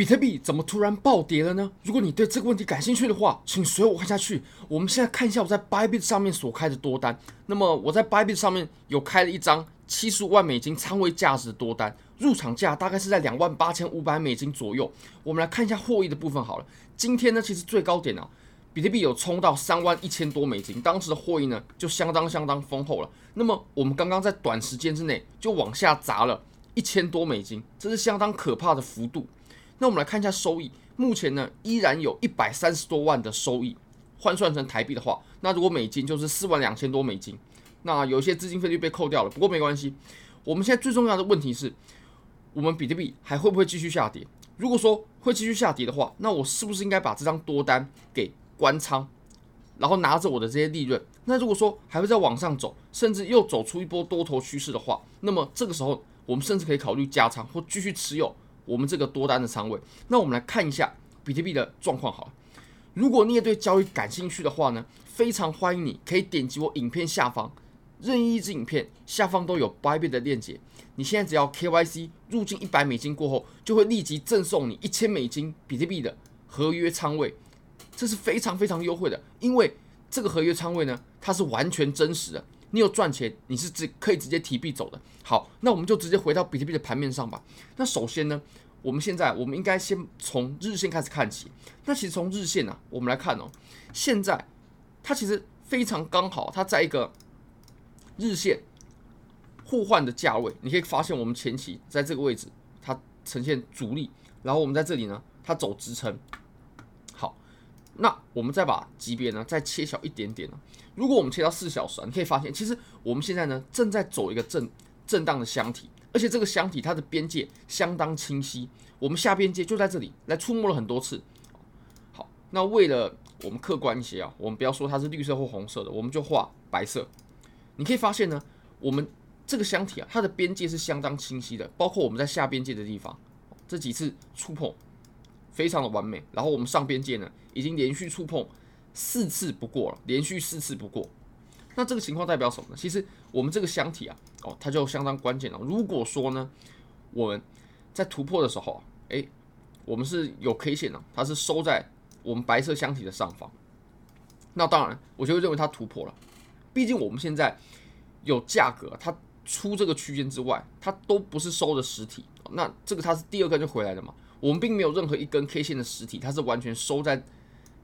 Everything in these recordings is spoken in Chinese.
比特币怎么突然暴跌了呢？如果你对这个问题感兴趣的话，请随我看下去。我们现在看一下我在 Bybit 上面所开的多单。那么我在 Bybit 上面有开了一张七十五万美金仓位价值的多单，入场价大概是在两万八千五百美金左右。我们来看一下获益的部分好了。今天呢，其实最高点啊，比特币有冲到三万一千多美金，当时的获益呢就相当相当丰厚了。那么我们刚刚在短时间之内就往下砸了一千多美金，这是相当可怕的幅度。那我们来看一下收益，目前呢依然有一百三十多万的收益，换算成台币的话，那如果美金就是四万两千多美金。那有一些资金费率被扣掉了，不过没关系。我们现在最重要的问题是，我们比特币还会不会继续下跌？如果说会继续下跌的话，那我是不是应该把这张多单给关仓，然后拿着我的这些利润？那如果说还会再往上走，甚至又走出一波多头趋势的话，那么这个时候我们甚至可以考虑加仓或继续持有。我们这个多单的仓位，那我们来看一下比特币的状况好了。如果你也对交易感兴趣的话呢，非常欢迎你可以点击我影片下方任意一支影片下方都有 Bybit 的链接。你现在只要 KYC 入金一百美金过后，就会立即赠送你一千美金比特币的合约仓位，这是非常非常优惠的，因为这个合约仓位呢，它是完全真实的。你有赚钱，你是直可以直接提币走的。好，那我们就直接回到比特币的盘面上吧。那首先呢，我们现在我们应该先从日线开始看起。那其实从日线呢、啊，我们来看哦，现在它其实非常刚好，它在一个日线互换的价位。你可以发现，我们前期在这个位置它呈现阻力，然后我们在这里呢，它走支撑。那我们再把级别呢再切小一点点呢。如果我们切到四小时啊，你可以发现，其实我们现在呢正在走一个震震荡的箱体，而且这个箱体它的边界相当清晰，我们下边界就在这里来触摸了很多次。好，那为了我们客观一些啊，我们不要说它是绿色或红色的，我们就画白色。你可以发现呢，我们这个箱体啊，它的边界是相当清晰的，包括我们在下边界的地方，这几次触碰非常的完美。然后我们上边界呢，已经连续触碰。四次不过了，连续四次不过，那这个情况代表什么呢？其实我们这个箱体啊，哦，它就相当关键了。如果说呢，我们在突破的时候，诶，我们是有 K 线的，它是收在我们白色箱体的上方，那当然我就会认为它突破了。毕竟我们现在有价格，它出这个区间之外，它都不是收的实体，那这个它是第二根就回来的嘛。我们并没有任何一根 K 线的实体，它是完全收在。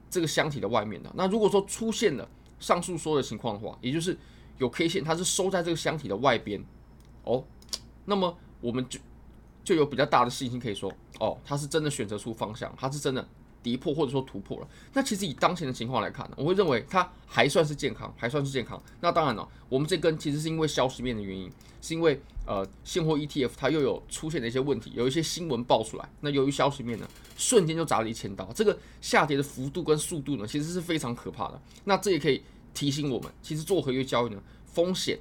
这个箱体的外面的，那如果说出现了上述说的情况的话，也就是有 K 线，它是收在这个箱体的外边，哦，那么我们就就有比较大的信心可以说，哦，它是真的选择出方向，它是真的。跌破或者说突破了，那其实以当前的情况来看呢，我会认为它还算是健康，还算是健康。那当然了，我们这根其实是因为消息面的原因，是因为呃现货 ETF 它又有出现了一些问题，有一些新闻爆出来。那由于消息面呢，瞬间就砸了一千刀，这个下跌的幅度跟速度呢，其实是非常可怕的。那这也可以提醒我们，其实做合约交易呢，风险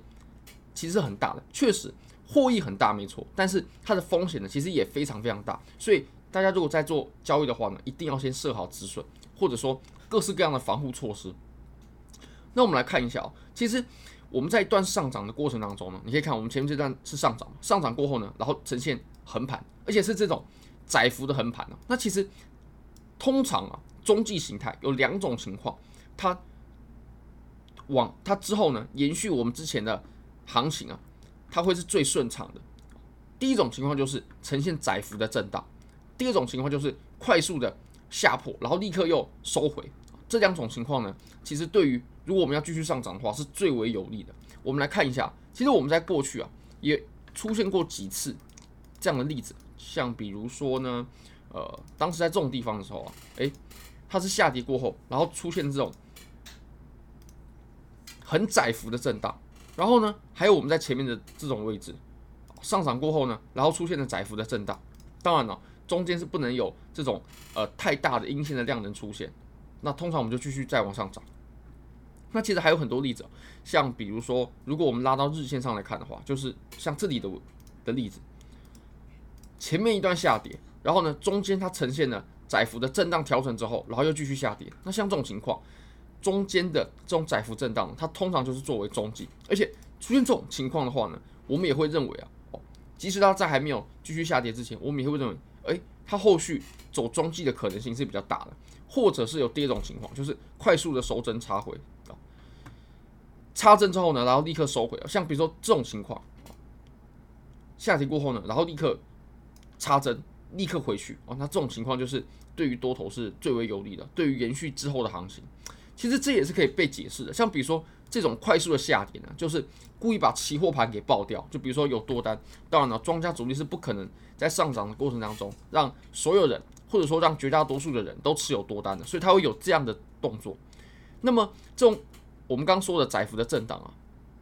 其实是很大的，确实获益很大没错，但是它的风险呢，其实也非常非常大，所以。大家如果在做交易的话呢，一定要先设好止损，或者说各式各样的防护措施。那我们来看一下哦，其实我们在一段上涨的过程当中呢，你可以看我们前面这段是上涨，上涨过后呢，然后呈现横盘，而且是这种窄幅的横盘呢。那其实通常啊，中继形态有两种情况，它往它之后呢，延续我们之前的行情啊，它会是最顺畅的。第一种情况就是呈现窄幅的震荡。第二种情况就是快速的下破，然后立刻又收回。这两种情况呢，其实对于如果我们要继续上涨的话，是最为有利的。我们来看一下，其实我们在过去啊，也出现过几次这样的例子，像比如说呢，呃，当时在这种地方的时候啊，诶，它是下跌过后，然后出现这种很窄幅的震荡，然后呢，还有我们在前面的这种位置上涨过后呢，然后出现了窄幅的震荡，当然了。中间是不能有这种呃太大的阴线的量能出现，那通常我们就继续再往上涨。那其实还有很多例子，像比如说，如果我们拉到日线上来看的话，就是像这里的的例子，前面一段下跌，然后呢中间它呈现了窄幅的震荡调整之后，然后又继续下跌。那像这种情况，中间的这种窄幅震荡，它通常就是作为中继，而且出现这种情况的话呢，我们也会认为啊，哦，即使它在还没有继续下跌之前，我们也会认为。诶，它后续走中继的可能性是比较大的，或者是有第二种情况，就是快速的收针插回啊，插针之后呢，然后立刻收回，像比如说这种情况，下跌过后呢，然后立刻插针，立刻回去哦，那这种情况就是对于多头是最为有利的，对于延续之后的行情，其实这也是可以被解释的，像比如说。这种快速的下跌呢，就是故意把期货盘给爆掉。就比如说有多单，当然了，庄家主力是不可能在上涨的过程当中让所有人，或者说让绝大多数的人都持有多单的，所以他会有这样的动作。那么这种我们刚说的窄幅的震荡啊，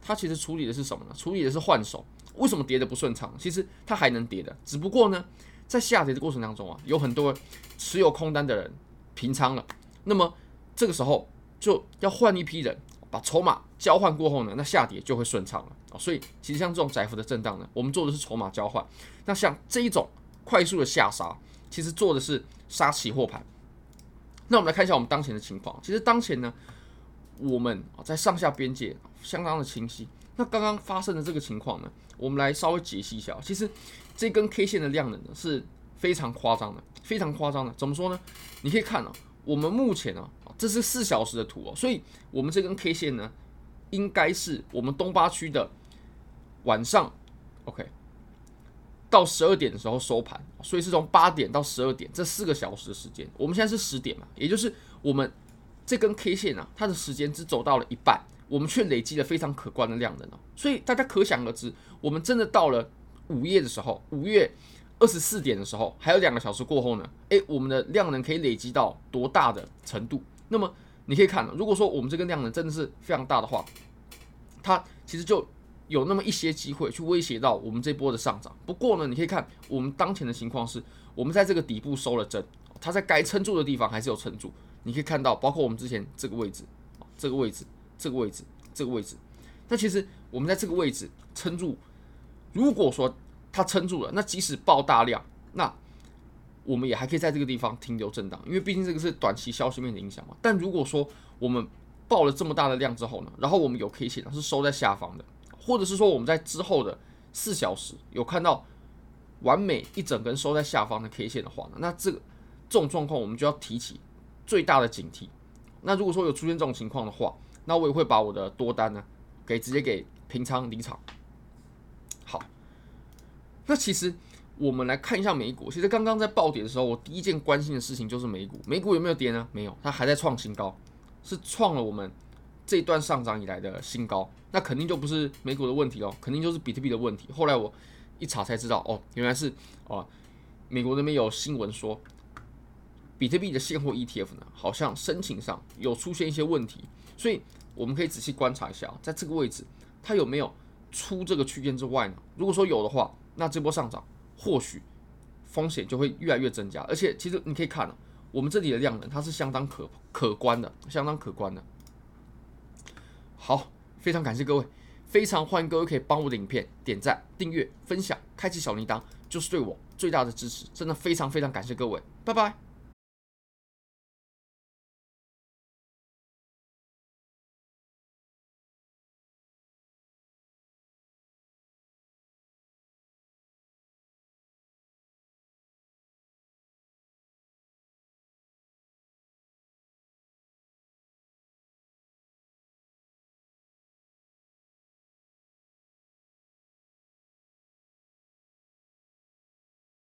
它其实处理的是什么呢？处理的是换手。为什么跌的不顺畅？其实它还能跌的，只不过呢，在下跌的过程当中啊，有很多持有空单的人平仓了。那么这个时候就要换一批人。把筹码交换过后呢，那下跌就会顺畅了啊。所以其实像这种窄幅的震荡呢，我们做的是筹码交换。那像这一种快速的下杀，其实做的是杀期货盘。那我们来看一下我们当前的情况。其实当前呢，我们在上下边界相当的清晰。那刚刚发生的这个情况呢，我们来稍微解析一下。其实这根 K 线的量能呢是非常夸张的，非常夸张的。怎么说呢？你可以看啊，我们目前啊。这是四小时的图哦，所以我们这根 K 线呢，应该是我们东八区的晚上，OK，到十二点的时候收盘，所以是从八点到十二点这四个小时的时间。我们现在是十点嘛，也就是我们这根 K 线啊，它的时间只走到了一半，我们却累积了非常可观的量能哦。所以大家可想而知，我们真的到了午夜的时候，五月二十四点的时候，还有两个小时过后呢，诶，我们的量能可以累积到多大的程度？那么你可以看，如果说我们这个量能真的是非常大的话，它其实就有那么一些机会去威胁到我们这波的上涨。不过呢，你可以看我们当前的情况是，我们在这个底部收了针，它在该撑住的地方还是有撑住。你可以看到，包括我们之前这个位置，这个位置，这个位置，这个位置。那其实我们在这个位置撑住，如果说它撑住了，那即使爆大量，那我们也还可以在这个地方停留震荡，因为毕竟这个是短期消息面的影响嘛。但如果说我们爆了这么大的量之后呢，然后我们有 K 线是收在下方的，或者是说我们在之后的四小时有看到完美一整根收在下方的 K 线的话呢，那这个这种状况我们就要提起最大的警惕。那如果说有出现这种情况的话，那我也会把我的多单呢给直接给平仓离场。好，那其实。我们来看一下美股。其实刚刚在暴跌的时候，我第一件关心的事情就是美股。美股有没有跌呢？没有，它还在创新高，是创了我们这一段上涨以来的新高。那肯定就不是美股的问题哦，肯定就是比特币的问题。后来我一查才知道，哦，原来是哦，美国那边有新闻说，比特币的现货 ETF 呢，好像申请上有出现一些问题。所以我们可以仔细观察一下，在这个位置它有没有出这个区间之外呢？如果说有的话，那这波上涨。或许风险就会越来越增加，而且其实你可以看啊，我们这里的量能它是相当可可观的，相当可观的。好，非常感谢各位，非常欢迎各位可以帮我的影片点赞、订阅、分享、开启小铃铛，就是对我最大的支持，真的非常非常感谢各位，拜拜。